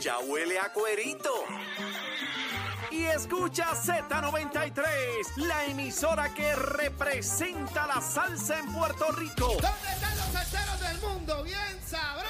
Ya huele a cuerito. Y escucha Z93, la emisora que representa la salsa en Puerto Rico. ¿Dónde están los salseros del mundo? Bien sabrosos.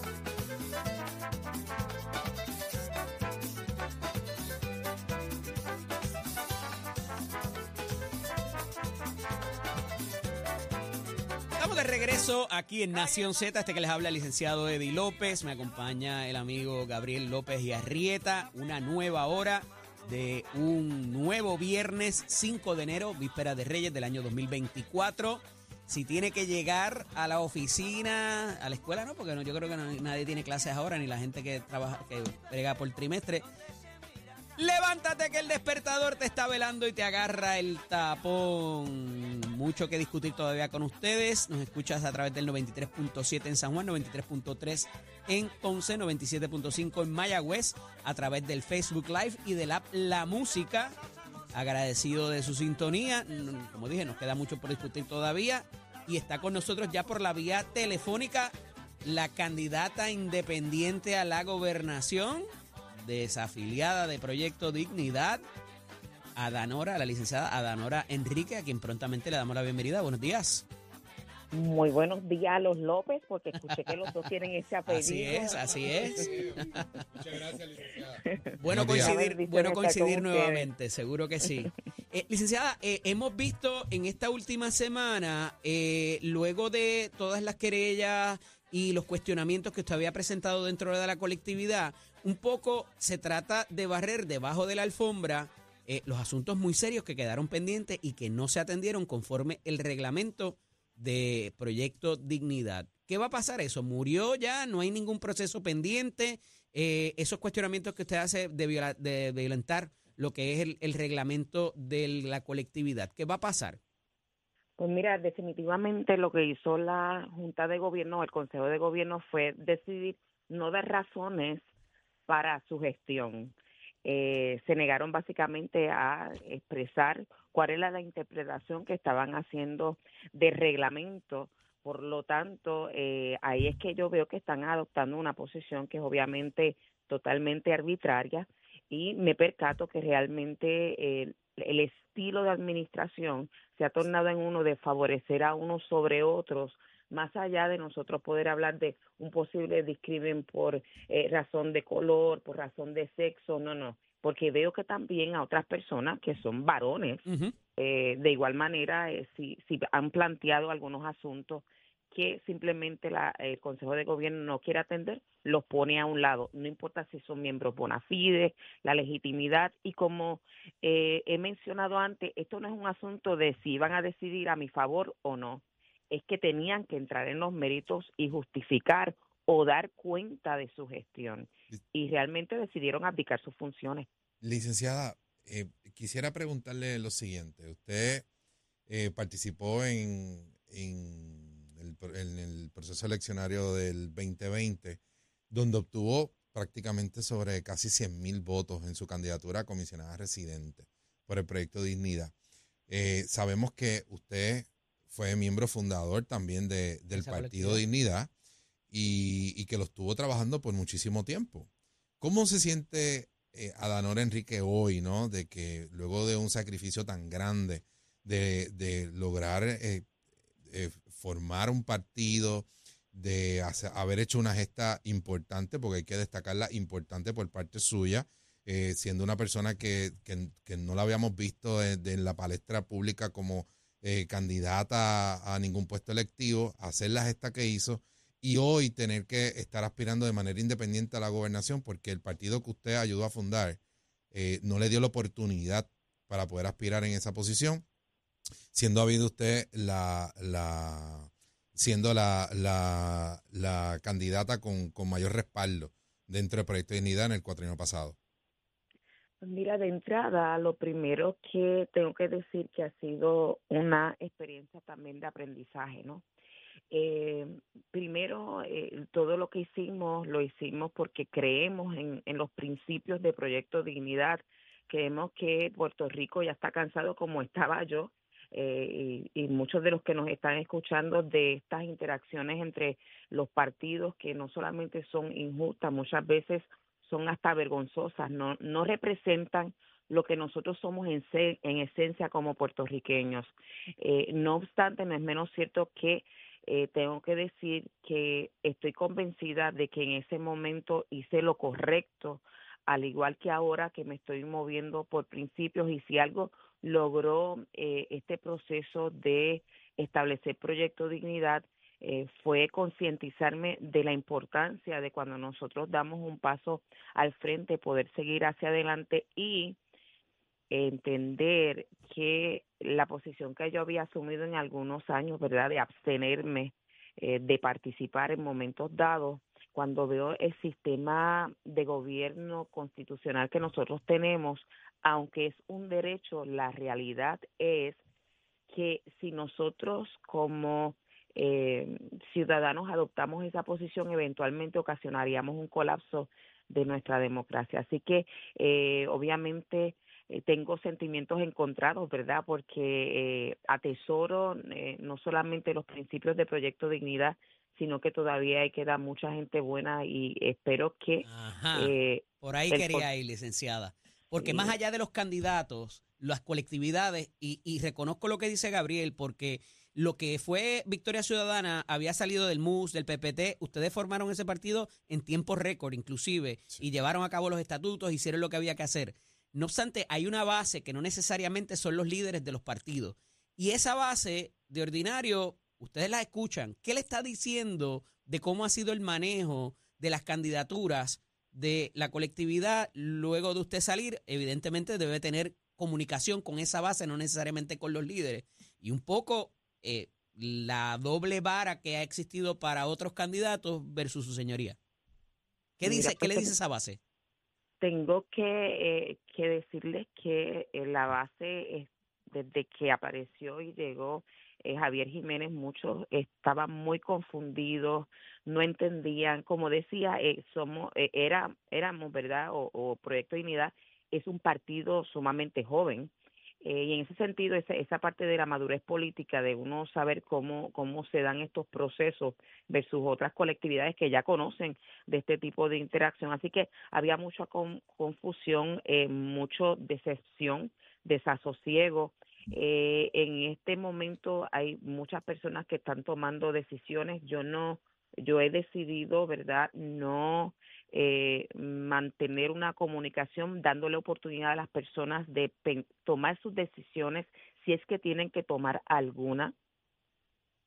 De regreso aquí en Nación Z, este que les habla el licenciado Eddie López, me acompaña el amigo Gabriel López y Arrieta, una nueva hora de un nuevo viernes 5 de enero, víspera de Reyes del año 2024. Si tiene que llegar a la oficina, a la escuela, no, porque no, yo creo que nadie tiene clases ahora, ni la gente que trabaja, que brega por trimestre. Levántate que el despertador te está velando y te agarra el tapón. Mucho que discutir todavía con ustedes. Nos escuchas a través del 93.7 en San Juan, 93.3 en Ponce, 97.5 en Mayagüez, a través del Facebook Live y del app La Música. Agradecido de su sintonía. Como dije, nos queda mucho por discutir todavía. Y está con nosotros ya por la vía telefónica la candidata independiente a la gobernación, desafiliada de Proyecto Dignidad, Adanora, la licenciada Adanora Enrique, a quien prontamente le damos la bienvenida. Buenos días. Muy buenos días a los López, porque escuché que los dos tienen ese apellido. Así es, así es. Muchas gracias, licenciada. Bueno coincidir, bueno coincidir nuevamente, seguro que sí. Eh, licenciada, eh, hemos visto en esta última semana, eh, luego de todas las querellas y los cuestionamientos que usted había presentado dentro de la colectividad, un poco se trata de barrer debajo de la alfombra eh, los asuntos muy serios que quedaron pendientes y que no se atendieron conforme el reglamento de Proyecto Dignidad. ¿Qué va a pasar eso? ¿Murió ya? ¿No hay ningún proceso pendiente? Eh, esos cuestionamientos que usted hace de, viola- de violentar lo que es el, el reglamento de la colectividad. ¿Qué va a pasar? Pues mira, definitivamente lo que hizo la Junta de Gobierno, el Consejo de Gobierno, fue decidir no dar razones para su gestión. Eh, se negaron básicamente a expresar cuál era la interpretación que estaban haciendo del reglamento. Por lo tanto, eh, ahí es que yo veo que están adoptando una posición que es obviamente totalmente arbitraria y me percato que realmente eh, el estilo de administración se ha tornado en uno de favorecer a unos sobre otros, más allá de nosotros poder hablar de un posible discrimen por eh, razón de color, por razón de sexo, no, no, porque veo que también a otras personas que son varones, eh, de igual manera, eh, si, si han planteado algunos asuntos que simplemente la, el Consejo de Gobierno no quiere atender, los pone a un lado. No importa si son miembros bona fide, la legitimidad. Y como eh, he mencionado antes, esto no es un asunto de si van a decidir a mi favor o no. Es que tenían que entrar en los méritos y justificar o dar cuenta de su gestión. Y realmente decidieron abdicar sus funciones. Licenciada, eh, quisiera preguntarle lo siguiente. Usted eh, participó en, en, el, pro- en el proceso eleccionario del 2020, donde obtuvo prácticamente sobre casi 100 mil votos en su candidatura a comisionada residente por el proyecto Dignidad. Eh, sabemos que usted fue miembro fundador también de- del Esa Partido. Dignidad y, y que lo estuvo trabajando por muchísimo tiempo. ¿Cómo se siente eh, Adanora Enrique hoy, ¿no? De que luego de un sacrificio tan grande, de, de lograr eh, eh, formar un partido, de hacer- haber hecho una gesta importante, porque hay que destacarla importante por parte suya, eh, siendo una persona que, que- que no la habíamos visto de en la palestra pública como eh, candidata a, ningún puesto electivo, hacer la gesta que hizo y hoy tener que estar aspirando de manera independiente a la gobernación porque el partido que usted ayudó a fundar eh, no le dio la oportunidad para poder aspirar en esa posición, siendo habido usted la, la siendo la, la, la candidata con, con mayor respaldo dentro del proyecto de dignidad en el cuatrienio pasado. Mira, de entrada, lo primero que tengo que decir que ha sido una experiencia también de aprendizaje, ¿no? Eh, primero, eh, todo lo que hicimos lo hicimos porque creemos en, en los principios de Proyecto Dignidad. Creemos que Puerto Rico ya está cansado como estaba yo eh, y, y, muchos de los que nos están escuchando de estas interacciones entre los partidos que no solamente son injustas, muchas veces son hasta vergonzosas, no, no representan lo que nosotros somos en, en esencia como puertorriqueños. Eh, no obstante, no es menos cierto que eh, tengo que decir que estoy convencida de que en ese momento hice lo correcto, al igual que ahora que me estoy moviendo por principios y si algo logró eh, este proceso de establecer Proyecto Dignidad eh, fue concientizarme de la importancia de cuando nosotros damos un paso al frente, poder seguir hacia adelante y entender que la posición que yo había asumido en algunos años, ¿verdad?, de abstenerme eh, de participar en momentos dados, cuando veo el sistema de gobierno constitucional que nosotros tenemos, aunque es un derecho, la realidad es que si nosotros como eh, ciudadanos adoptamos esa posición, eventualmente ocasionaríamos un colapso de nuestra democracia. Así que, eh, obviamente, eh, tengo sentimientos encontrados, ¿verdad? Porque eh, atesoro eh, no solamente los principios de Proyecto Dignidad, sino que todavía hay que dar mucha gente buena y espero que... Por ahí quería ir, licenciada. Porque más allá de los candidatos, las colectividades, y, y reconozco lo que dice Gabriel, porque lo que fue Victoria Ciudadana había salido del MUS, del PPT, ustedes formaron ese partido en tiempo récord inclusive, y llevaron a cabo los estatutos, hicieron lo que había que hacer. No obstante, hay una base que no necesariamente son los líderes de los partidos. Y esa base, de ordinario, ustedes la escuchan. ¿Qué le está diciendo de cómo ha sido el manejo de las candidaturas de la colectividad luego de usted salir? Evidentemente debe tener comunicación con esa base, no necesariamente con los líderes. Y un poco eh, la doble vara que ha existido para otros candidatos versus su señoría. ¿Qué, dice, ¿qué le pues, dice esa base? tengo que, eh, que decirles que eh, la base, es, desde que apareció y llegó eh, Javier Jiménez, muchos estaban muy confundidos, no entendían, como decía, eh, somos, eh, era, éramos, ¿verdad? O, o Proyecto de Unidad es un partido sumamente joven, eh, y en ese sentido, esa, esa parte de la madurez política, de uno saber cómo, cómo se dan estos procesos versus otras colectividades que ya conocen de este tipo de interacción. Así que había mucha con, confusión, eh, mucho decepción, desasosiego. Eh, en este momento hay muchas personas que están tomando decisiones. Yo no, yo he decidido, ¿verdad? No eh, mantener una comunicación dándole oportunidad a las personas de tomar sus decisiones si es que tienen que tomar alguna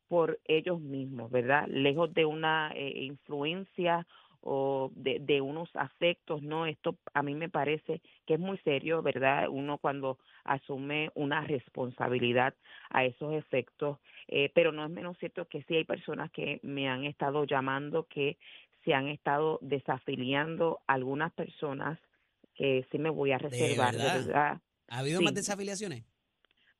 por ellos mismos, ¿verdad? Lejos de una eh, influencia o de, unos afectos, ¿no? Esto a mí me parece que es muy serio, ¿verdad? Uno cuando asume una responsabilidad a esos efectos, eh, pero no es menos cierto que sí hay personas que me han estado llamando que se han estado desafiliando algunas personas que sí me voy a reservar, ¿De verdad? ¿Ha habido sí. más desafiliaciones?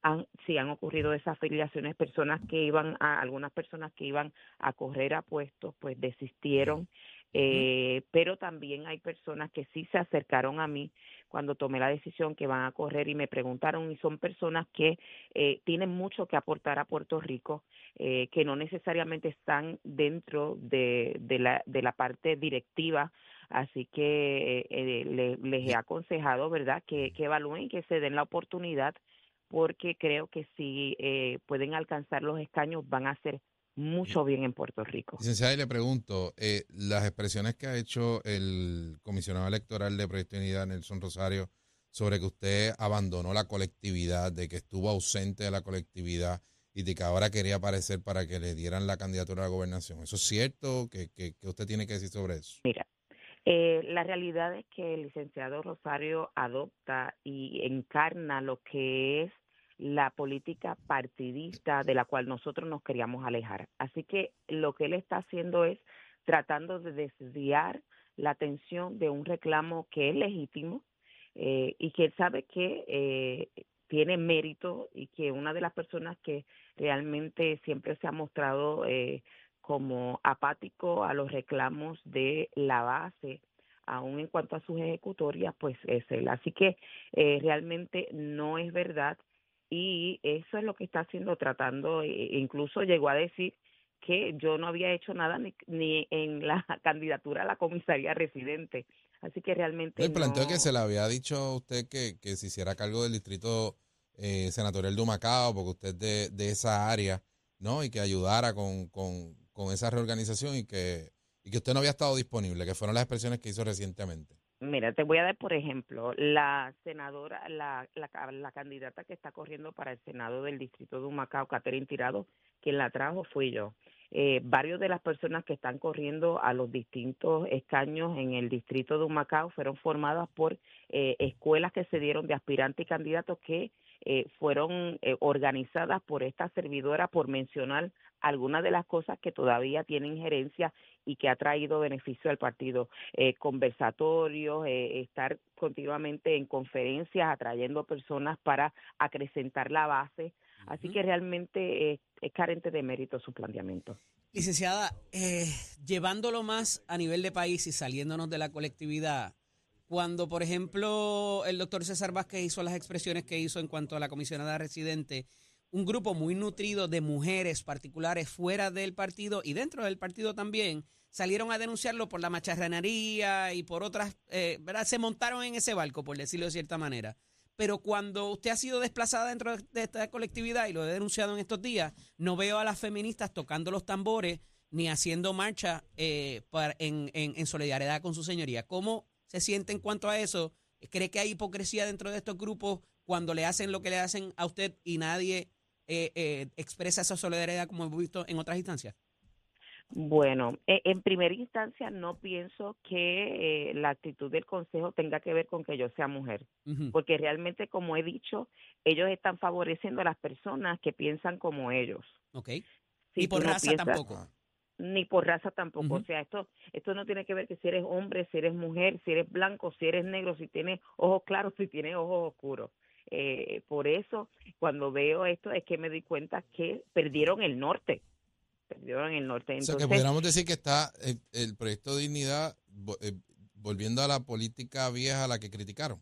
Han, sí, han ocurrido desafiliaciones, personas que iban a, algunas personas que iban a correr a puestos, pues desistieron, eh, pero también hay personas que sí se acercaron a mí cuando tomé la decisión que van a correr y me preguntaron y son personas que eh, tienen mucho que aportar a Puerto Rico, eh, que no necesariamente están dentro de, de, la, de la parte directiva, así que eh, le, les he aconsejado, ¿verdad?, que, que evalúen y que se den la oportunidad porque creo que si eh, pueden alcanzar los escaños van a hacer mucho bien en Puerto Rico. Licenciada, y le pregunto, eh, las expresiones que ha hecho el comisionado electoral de Proyecto Unidad, Nelson Rosario, sobre que usted abandonó la colectividad, de que estuvo ausente de la colectividad y de que ahora quería aparecer para que le dieran la candidatura a la gobernación. ¿Eso es cierto? ¿Qué, qué, qué usted tiene que decir sobre eso? Mira, eh, la realidad es que el licenciado Rosario adopta y encarna lo que es la política partidista de la cual nosotros nos queríamos alejar. Así que lo que él está haciendo es tratando de desviar la atención de un reclamo que es legítimo, eh, y que él sabe que eh, tiene mérito y que una de las personas que realmente siempre se ha mostrado eh, como apático a los reclamos de la base, aún en cuanto a sus ejecutorias, pues es él. Así que eh, realmente no es verdad y eso es lo que está haciendo, tratando, e incluso llegó a decir que yo no había hecho nada ni, ni en la candidatura a la comisaría residente. Así que realmente... El planteo no... que se le había dicho a usted que, que se hiciera cargo del distrito eh, senatorial de Humacao, porque usted de, de esa área, ¿no? Y que ayudara con, con, con esa reorganización y que, y que usted no había estado disponible, que fueron las expresiones que hizo recientemente. Mira, te voy a dar, por ejemplo, la senadora, la, la, la, candidata que está corriendo para el Senado del Distrito de Humacao, Catherine Tirado, quien la trajo fui yo. Eh, varios de las personas que están corriendo a los distintos escaños en el Distrito de Humacao fueron formadas por eh, escuelas que se dieron de aspirantes y candidatos que eh, fueron eh, organizadas por esta servidora, por mencionar algunas de las cosas que todavía tienen gerencia y que ha traído beneficio al partido. Eh, conversatorios, eh, estar continuamente en conferencias, atrayendo personas para acrecentar la base. Así que realmente eh, es carente de mérito su planteamiento. Licenciada, eh, llevándolo más a nivel de país y saliéndonos de la colectividad, cuando, por ejemplo, el doctor César Vázquez hizo las expresiones que hizo en cuanto a la comisionada residente, un grupo muy nutrido de mujeres particulares fuera del partido y dentro del partido también salieron a denunciarlo por la macharranería y por otras, eh, ¿verdad? Se montaron en ese barco, por decirlo de cierta manera. Pero cuando usted ha sido desplazada dentro de esta colectividad, y lo he denunciado en estos días, no veo a las feministas tocando los tambores ni haciendo marcha eh, en, en solidaridad con su señoría. ¿Cómo se siente en cuanto a eso? ¿Cree que hay hipocresía dentro de estos grupos cuando le hacen lo que le hacen a usted y nadie eh, eh, expresa esa solidaridad como hemos visto en otras instancias? Bueno, eh, en primera instancia no pienso que eh, la actitud del Consejo tenga que ver con que yo sea mujer, Uh -huh. porque realmente, como he dicho, ellos están favoreciendo a las personas que piensan como ellos. Ok. Si y por raza piensas- tampoco. Ni por raza tampoco. O sea, esto esto no tiene que ver que si eres hombre, si eres mujer, si eres blanco, si eres negro, si tienes ojos claros, si tienes ojos oscuros. Eh, por eso, cuando veo esto, es que me doy cuenta que perdieron el norte. Perdieron el norte. o Entonces, sea, que pudiéramos decir que está el, el proyecto de dignidad eh, volviendo a la política vieja a la que criticaron.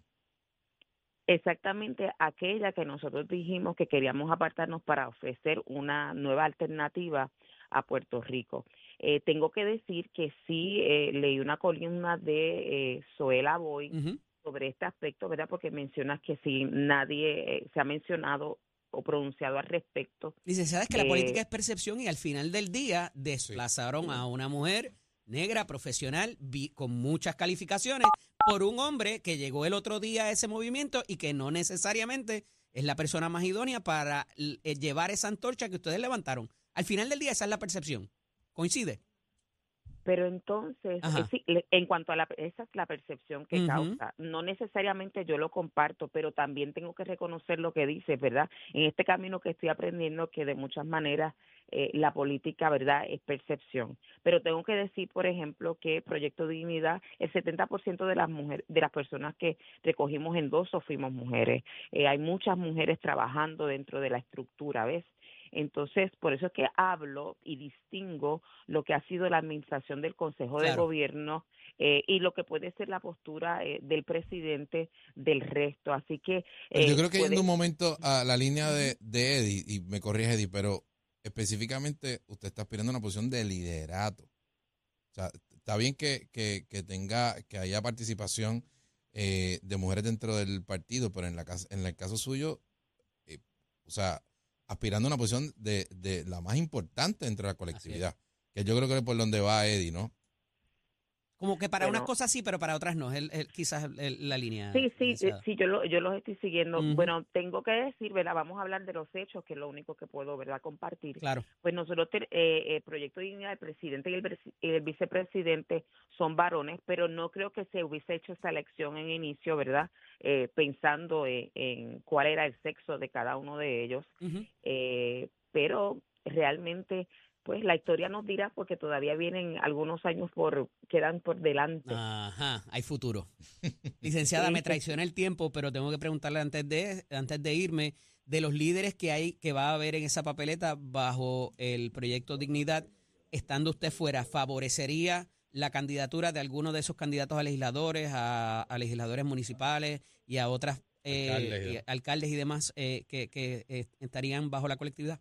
exactamente aquella que nosotros dijimos que queríamos apartarnos para ofrecer una nueva alternativa a Puerto Rico. Eh, tengo que decir que sí eh, leí una columna de eh, Zoela Boy. Sobre este aspecto, ¿verdad? Porque mencionas que si nadie eh, se ha mencionado o pronunciado al respecto. Licenciada, es que la Eh, política es percepción y al final del día desplazaron a una mujer negra, profesional, vi- con muchas calificaciones, por un hombre que llegó el otro día a ese movimiento y que no necesariamente es la persona más idónea para eh, llevar esa antorcha que ustedes levantaron. Al final del día esa es la percepción. ¿Coincide? Pero entonces, eh, sí, en cuanto a la, esa es la percepción que causa. No necesariamente yo lo comparto, pero también tengo que reconocer lo que dice, ¿verdad? En este camino que estoy aprendiendo que de muchas maneras eh, la política, ¿verdad? Es percepción. Pero tengo que decir, por ejemplo, que Proyecto Dignidad, el 70% de las mujeres, de las personas que recogimos endosos fuimos mujeres. Eh, hay muchas mujeres trabajando dentro de la estructura, ¿ves? Entonces, por eso es que hablo y distingo lo que ha sido la administración del Consejo de. Gobierno eh, y lo que puede ser la postura eh, del presidente del resto. Así que... Pero yo eh, creo que puede- yendo un momento a la línea de, de Eddie, y me corrige Eddie, pero específicamente usted está aspirando a una posición de liderato. O sea, está bien que, que, que tenga, que haya participación eh, de mujeres dentro del partido, pero en, la, en el caso suyo, eh, o sea, aspirando a una posición de, de la más importante dentro de la colectividad. Que yo creo que es por donde va Eddie, ¿no? Como que para unas cosas sí, pero para otras no. Es el- el- quizás el- la línea. Sí, sí, eh, sí, yo, lo, yo los estoy siguiendo. Bueno, tengo que decir, ¿verdad? Vamos a hablar de los hechos, que es lo único que puedo, ¿verdad?, compartir. Claro. Pues nosotros, eh, el Proyecto de Dignidad, el presidente y el, presi- el vicepresidente son varones, pero no creo que se hubiese hecho esa elección en inicio, ¿verdad? Eh, pensando eh, en cuál era el sexo de cada uno de ellos. Eh, pero realmente pues la historia nos dirá porque todavía vienen algunos años por quedan por delante. Ajá, hay futuro. Licenciada, Sí, me traiciona el tiempo, pero tengo que preguntarle antes de, antes de irme de los líderes que hay, que va a haber en esa papeleta bajo el proyecto Dignidad, estando usted fuera, ¿favorecería la candidatura de alguno de esos candidatos a legisladores, a, a legisladores municipales y a otras eh, Alcaldes y y- alcaldes y demás eh, que, que, eh, estarían bajo la colectividad?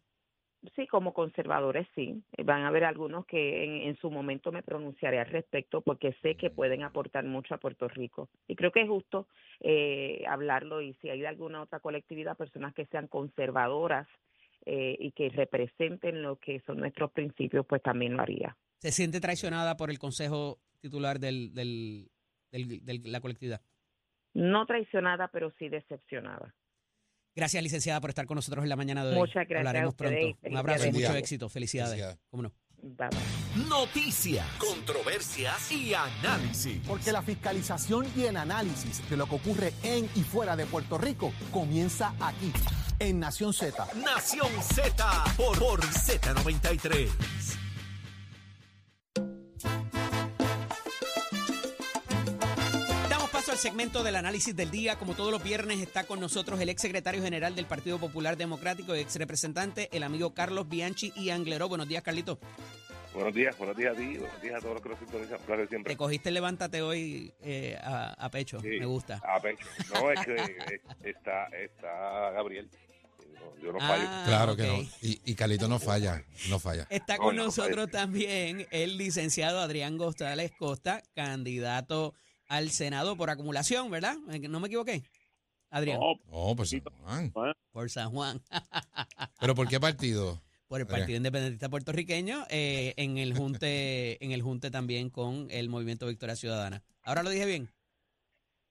Sí, como conservadores sí. Van a haber algunos que en, en su momento me pronunciaré al respecto porque sé que pueden aportar mucho a Puerto Rico. Y creo que es justo eh, hablarlo y si hay de alguna otra colectividad, personas que sean conservadoras eh, y que representen lo que son nuestros principios, pues también lo haría. ¿Se siente traicionada por el consejo titular del, del, del- de la colectividad? No traicionada, pero sí decepcionada. Gracias, licenciada, por estar con nosotros en la mañana de hoy. Muchas gracias Hablaremos pronto. Un abrazo y mucho éxito. Felicidades. Felicidades. ¿Cómo no? Bye, bye. Noticias, controversias y análisis. Porque la fiscalización y el análisis de lo que ocurre en y fuera de Puerto Rico comienza aquí, en Nación Z. Nación Z por, por Z93. Al segmento del análisis del día. Como todos los viernes está con nosotros el ex secretario general del Partido Popular Democrático y ex representante, el amigo Carlos Bianchi y Angleró. Buenos días, Carlito. Buenos días, buenos días a ti, buenos días a todos los que nos sintonizan. Un placer siempre. Te cogiste el levántate hoy eh, a, a pecho. Sí. Me gusta. A pecho. No, es que está, está Gabriel. Yo no fallo. Ah, Claro que no. Y, y Carlito no falla, no falla. Está con no, nosotros también el licenciado Adrián González Costa, candidato al Senado por acumulación, ¿verdad? Eh, ¿No me equivoqué? Adrián, No, Oh, pues San Juan. por San Juan, ¿Pero por qué partido? por el Adrián. Partido Independentista Puertorriqueño, eh, en el junte, en el junte también con el Movimiento Victoria Ciudadana. Ahora lo dije bien.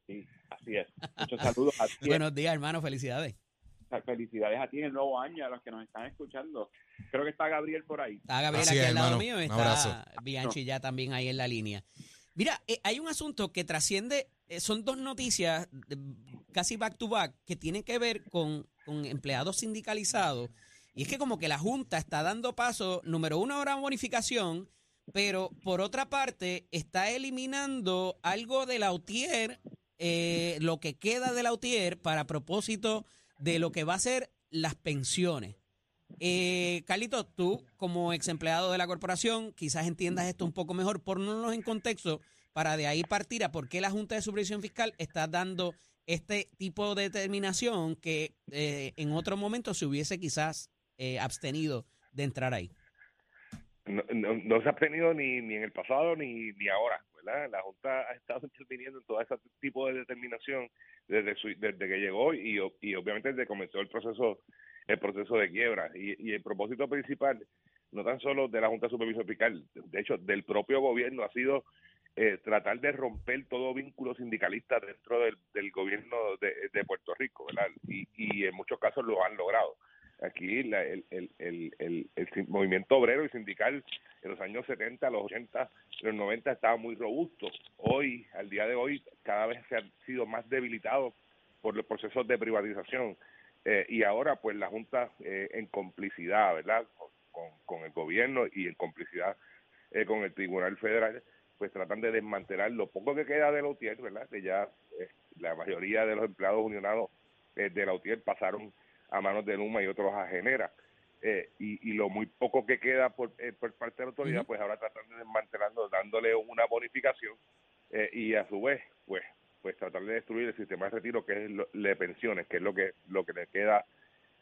sí, así es. Muchos saludos a ti. Buenos días, hermano, felicidades. Felicidades a ti en el nuevo año, a los que nos están escuchando. Creo que está Gabriel por ahí. Está Gabriel Así aquí es, al lado hermano. mío, Un está abrazo. Bianchi ya también ahí en la línea. Mira, eh, hay un asunto que trasciende, eh, son dos noticias casi back to back que tienen que ver con, empleados sindicalizados. Y es que como que la Junta está dando paso, número uno, ahora bonificación, pero por otra parte está eliminando algo de la UTIER, eh, lo que queda de la UTIER para propósito de lo que va a ser las pensiones. Eh, Carlito, tú como ex empleado de la corporación, quizás entiendas esto un poco mejor, ponnos en contexto para de ahí partir a por qué la Junta de Supervisión Fiscal está dando este tipo de determinación que eh, en otro momento se hubiese quizás eh, abstenido de entrar ahí. No, no, se ha obtenido ni, en el pasado ni, ni ahora, ¿verdad? La Junta ha estado interviniendo en todo ese tipo de determinación desde, su, desde que llegó y, y obviamente desde que comenzó el proceso el proceso de quiebra. Y, el propósito principal, no tan solo de la Junta de Supervisión Fiscal, de hecho, del propio gobierno, ha sido eh, tratar de romper todo vínculo sindicalista dentro del, gobierno de, Puerto Rico, ¿verdad? Y, en muchos casos lo han logrado. Aquí la- el, movimiento obrero y sindical en los años 70, los 80, los 90 estaba muy robusto. Hoy, al día de hoy, cada vez se han sido más debilitados por los procesos de privatización. Eh, y ahora, pues la Junta, eh, en complicidad, ¿verdad?, con, con, el gobierno y en complicidad eh, con el Tribunal Federal, pues tratan de desmantelar lo poco que queda de la UTIER, ¿verdad?, que ya eh, la mayoría de los empleados unionados eh, de la UTIER pasaron a manos de Luma y otros a Genera. Eh, y, y lo muy poco que queda por, eh, por parte de la autoridad, pues ahora tratan de desmantelarlo, dándole una bonificación eh, y a su vez, pues pues tratar de destruir el sistema de retiro que es lo, de pensiones, que es lo que lo que le queda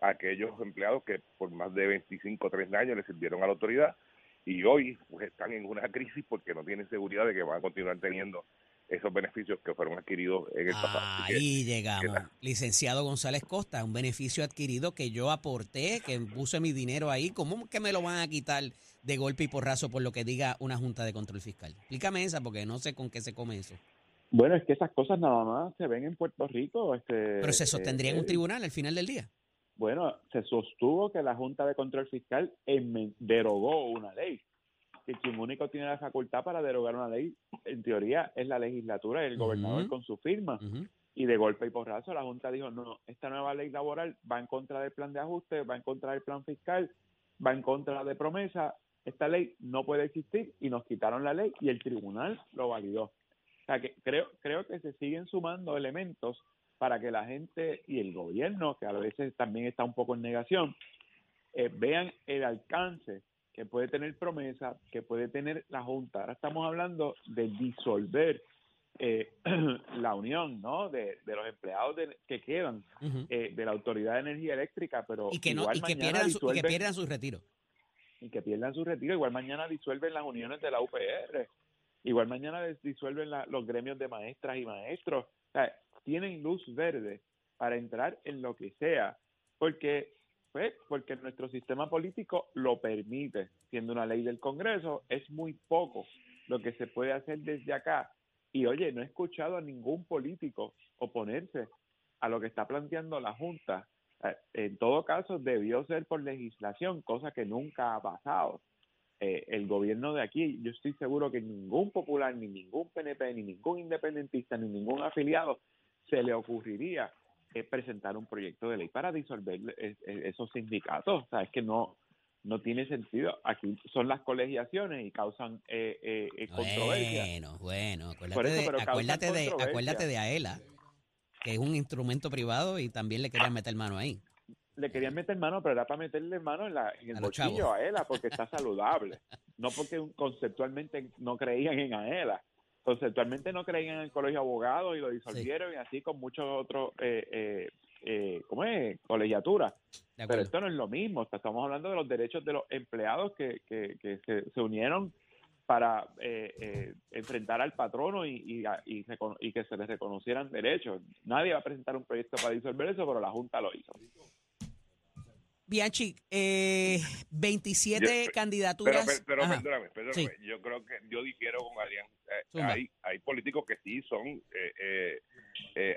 a aquellos empleados que por más de 25 o 30 años le sirvieron a la autoridad y hoy pues están en una crisis porque no tienen seguridad de que van a continuar teniendo esos beneficios que fueron adquiridos en el pasado. Que, Ahí llegamos. Licenciado González Costa, un beneficio adquirido que yo aporté, que puse mi dinero ahí. ¿Cómo que me lo van a quitar de golpe y porrazo por lo que diga una Junta de Control Fiscal? Explícame esa porque no sé con qué se come eso. Bueno, es que esas cosas nada más se ven en Puerto Rico. Este, Pero se sostendría en eh, un tribunal al final del día. Bueno, se sostuvo que la Junta de Control Fiscal derogó una ley. Que quien único tiene la facultad para derogar una ley, en teoría, es la legislatura y el gobernador con su firma. Y de golpe y porrazo, la Junta dijo: no, esta nueva ley laboral va en contra del plan de ajuste, va en contra del plan fiscal, va en contra de promesa. esta ley no puede existir y nos quitaron la ley y el tribunal lo validó. O sea que creo, creo que se siguen sumando elementos para que la gente y el gobierno, que a veces también está un poco en negación, eh, vean el alcance que puede tener promesa, que puede tener la Junta. Ahora estamos hablando de disolver eh, la unión ¿no? de, los empleados que quedan eh, de la Autoridad de Energía Eléctrica, pero y que, no, y que, pierdan, su, y que pierdan su retiro. Y que pierdan su retiro. Igual mañana disuelven las uniones de la UPR. Igual mañana disuelven los gremios de maestras y maestros. Tienen luz verde para entrar en lo que sea, porque pues, porque nuestro sistema político lo permite, siendo una ley del Congreso, es muy poco lo que se puede hacer desde acá. Y oye, no he escuchado a ningún político oponerse a lo que está planteando la Junta. Eh, en todo caso, debió ser por legislación, cosa que nunca ha pasado. Eh, el gobierno de aquí, yo estoy seguro que ningún popular, ni ningún PNP, ni ningún independentista, ni ningún afiliado se le ocurriría eh, presentar un proyecto de ley para disolver eh, eh, esos sindicatos. O sea, es que no, no tiene sentido. Aquí son las colegiaciones y causan eh, controversia. Bueno, bueno, acuérdate, de, acuérdate, de, acuérdate de AELA, que es un instrumento privado y también le querían meter mano ahí. Le querían meter mano, pero era para meterle mano en, la, en el bolsillo a AELA porque está saludable. no porque conceptualmente no creían en AELA conceptualmente no creían en el colegio de abogados y lo disolvieron y así con muchos otros, eh, eh, eh, ¿cómo es? Colegiaturas. Pero esto no es lo mismo, estamos hablando de los derechos de los empleados que, que, que se, unieron para eh, enfrentar al patrono y, y, y, y, que se les reconocieran derechos. Nadie va a presentar un proyecto para disolver eso, pero la Junta lo hizo. Bianchi, eh, 27 candidaturas. Pero, pero perdóname, perdóname. Yo creo que yo difiero con Adrián. Eh, hay, hay políticos que sí son, eh, eh, eh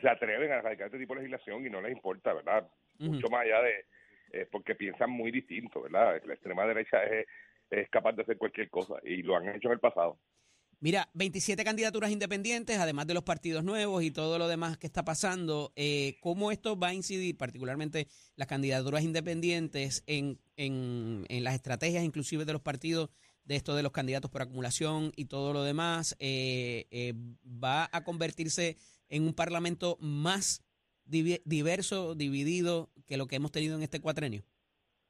se atreven a radicar este tipo de legislación y no les importa, ¿verdad? Mucho más allá de, porque piensan muy distinto, ¿verdad? La extrema derecha es, es capaz de hacer cualquier cosa y lo han hecho en el pasado. Mira, 27 candidaturas independientes, además de los partidos nuevos y todo lo demás que está pasando. Eh, ¿Cómo esto va a incidir, particularmente las candidaturas independientes, en, en, en, las estrategias inclusive de los partidos de esto de los candidatos por acumulación y todo lo demás? Eh, eh, ¿Va a convertirse en un parlamento más diverso, dividido que lo que hemos tenido en este cuatrenio?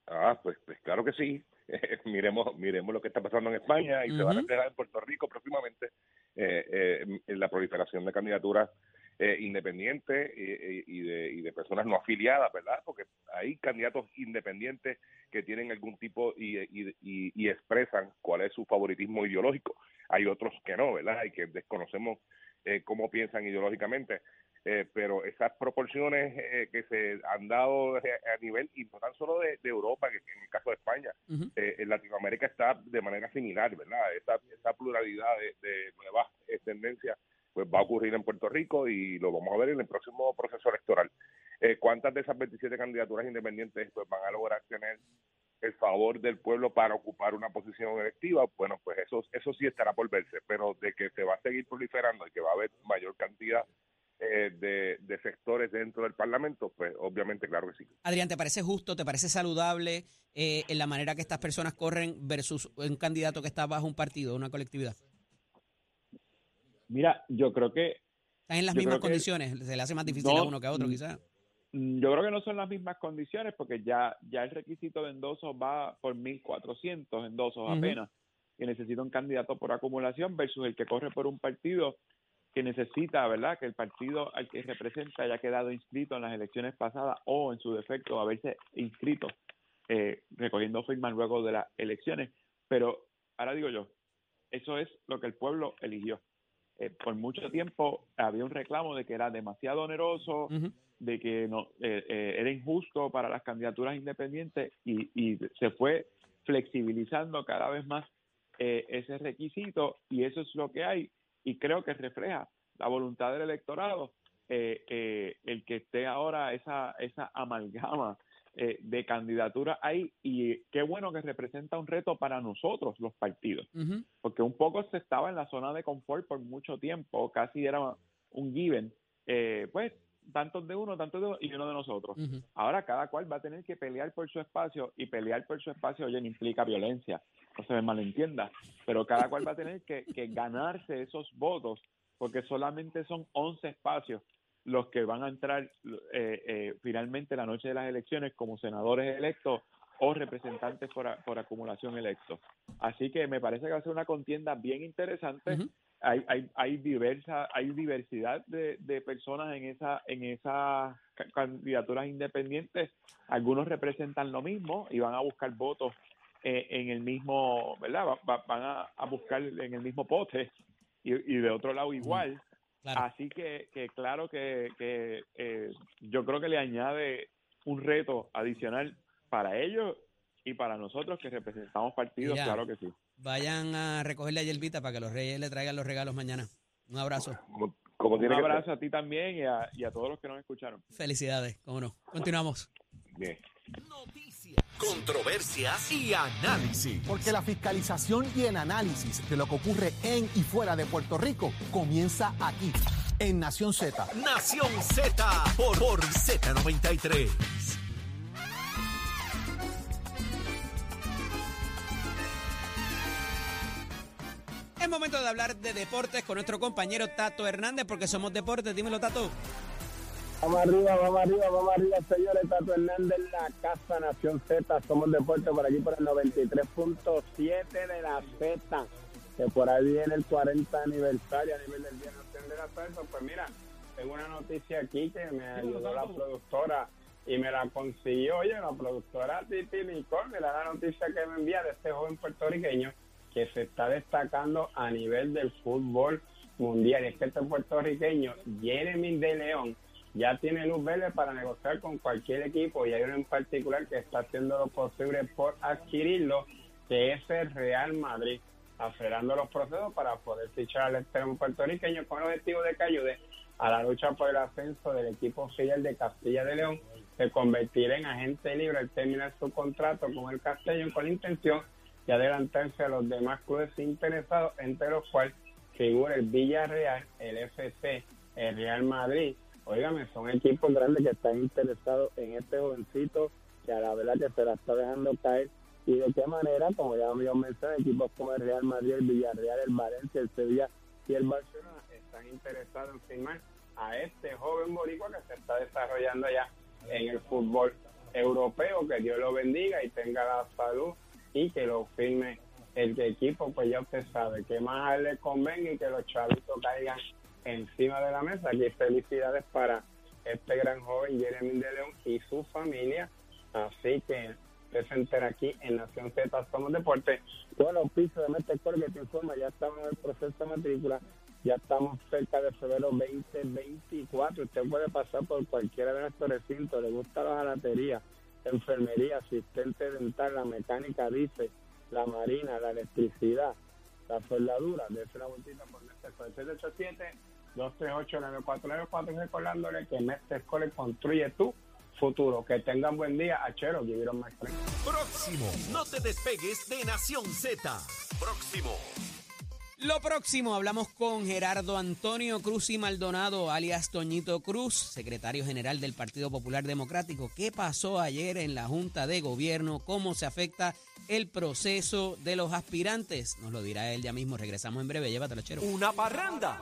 Ah, pues, pues claro que sí. miremos miremos lo que está pasando en España y se va a reflejar en Puerto Rico próximamente eh, eh, la proliferación de candidaturas eh, independientes y, de, y de personas no afiliadas, ¿verdad? Porque hay candidatos independientes que tienen algún tipo y, y, y, expresan cuál es su favoritismo ideológico. Hay otros que no, ¿verdad? Y que desconocemos cómo piensan ideológicamente. Eh, pero esas proporciones eh, que se han dado eh, a nivel, y no tan solo de, Europa, que en el caso de España, en Latinoamérica está de manera similar, ¿verdad? Esa, esa pluralidad de, de nuevas tendencias pues va a ocurrir en Puerto Rico y lo vamos a ver en el próximo proceso electoral. ¿Cuántas de esas 27 candidaturas independientes pues van a lograr tener el favor del pueblo para ocupar una posición electiva, bueno, pues eso, eso sí estará por verse, pero de que se va a seguir proliferando y que va a haber mayor cantidad eh, de, sectores dentro del Parlamento, pues obviamente claro que sí. Adrián, ¿te parece justo, te parece saludable eh, en la manera que estas personas corren versus un candidato que está bajo un partido, una colectividad? Mira, yo creo que... Están en las mismas condiciones, se le hace más difícil a uno que a otro mm, quizás. Mm, yo creo que no son las mismas condiciones porque ya, ya el requisito de endosos va por 1.400 endosos apenas y necesita un candidato por acumulación versus el que corre por un partido que necesita, ¿verdad?, que el partido al que representa haya quedado inscrito en las elecciones pasadas o, en su defecto, haberse inscrito eh, recogiendo firmas luego de las elecciones. Pero ahora digo yo, eso es lo que el pueblo eligió. Eh, por mucho tiempo había un reclamo de que era demasiado oneroso, de que no eh, era injusto para las candidaturas independientes y, y se fue flexibilizando cada vez más ese requisito y eso es lo que hay y creo que refleja la voluntad del electorado eh, eh, el que esté ahora esa, esa amalgama eh, de candidatura ahí y qué bueno que representa un reto para nosotros los partidos, porque un poco se estaba en la zona de confort por mucho tiempo, casi era un given, pues tantos de uno, tantos de uno y uno de nosotros. Ahora cada cual va a tener que pelear por su espacio y pelear por su espacio, oye, no implica violencia, no se me malentienda, pero cada cual va a tener que, que ganarse esos votos porque solamente son 11 espacios los que van a entrar eh, eh, finalmente la noche de las elecciones como senadores electos o representantes por, a- por acumulación electos. Así que me parece que va a ser una contienda bien interesante. Hay, hay, hay diversa, hay diversidad de, de personas en esa, en esas ca- candidaturas independientes. Algunos representan lo mismo y van a buscar votos eh, en el mismo, ¿verdad? Va- va- van a, a buscar en el mismo pote y, y de otro lado igual. Claro. Así que, que claro que, que eh, yo creo que le añade un reto adicional para ellos y para nosotros que representamos partidos, claro que sí. Vayan a recogerle a Yelvita para que los reyes le traigan los regalos mañana. Un abrazo. Como, como Un tiene que abrazo a ti también y a, y a todos los que nos escucharon. Felicidades, cómo no. Continuamos. Bien. Noticias, controversias y análisis. Porque la fiscalización y el análisis de lo que ocurre en y fuera de Puerto Rico comienza aquí, en Nación Z. Nación Z por, por Z93. Es momento de hablar de deportes con nuestro compañero Tato Hernández, porque somos deportes. Dímelo, Tato. Vamos arriba, vamos arriba, vamos arriba, señores. Tato Hernández la Casa Nación Z. Somos deporte por aquí por el 93.7 de la Z. Que por ahí viene el 40 aniversario a nivel del Día Nacional de la Salsa. Pues mira, tengo una noticia aquí que me ayudó la productora y me la consiguió. Oye, la productora Titi Nicole, mira la noticia que me envía de este joven puertorriqueño que se está destacando a nivel del fútbol mundial. Y es que este puertorriqueño, Jeremy de León, ya tiene luz verde para negociar con cualquier equipo y hay uno en particular que está haciendo lo posible por adquirirlo, que es el Real Madrid, acelerando los procesos para poder fichar al extremo puertorriqueño con el objetivo de que ayude a la lucha por el ascenso del equipo filial de Castilla de León, se convertirá en agente libre al terminar su contrato con el Castellón con la intención de adelantarse a los demás clubes interesados, entre los cuales figura el Villarreal, el FC, el Real Madrid. Óigame, son equipos grandes que están interesados en este jovencito que a la verdad que se la está dejando caer. Y de qué manera, como ya me mencioné, equipos como el Real Madrid, el Villarreal, el Valencia, el Sevilla y el Barcelona están interesados en firmar a este joven boricua que se está desarrollando ya en el fútbol europeo. Que Dios lo bendiga y tenga la salud y que lo firme el equipo, pues ya usted sabe que más a él le convenga y que los chavitos caigan encima de la mesa. Aquí felicidades para este gran joven Jeremy de León y su familia. Así que usted se entera aquí en Nación Z Somos Deporte. Todos los pisos de Metecor que te informa, ya estamos en el proceso de matrícula. Ya estamos cerca de febrero 2024. Usted puede pasar por cualquiera de nuestros recintos. Le gusta la jalatería, enfermería, asistente dental, la mecánica, dice, la marina, la electricidad, la soldadura. De una vueltita por Metecor. 787-238-9494. Recordándole que Metecor construye tu futuro. Que tengan buen día. Achero, vivieron más Próximo. No te despegues de Nación Z. Próximo. Lo próximo, hablamos con Gerardo Antonio Cruz y Maldonado, alias Toñito Cruz, secretario general del Partido Popular Democrático. ¿Qué pasó ayer en la Junta de Gobierno? ¿Cómo se afecta el proceso de los aspirantes? Nos lo dirá él ya mismo. Regresamos en breve. Llévatelo, chero. Una parranda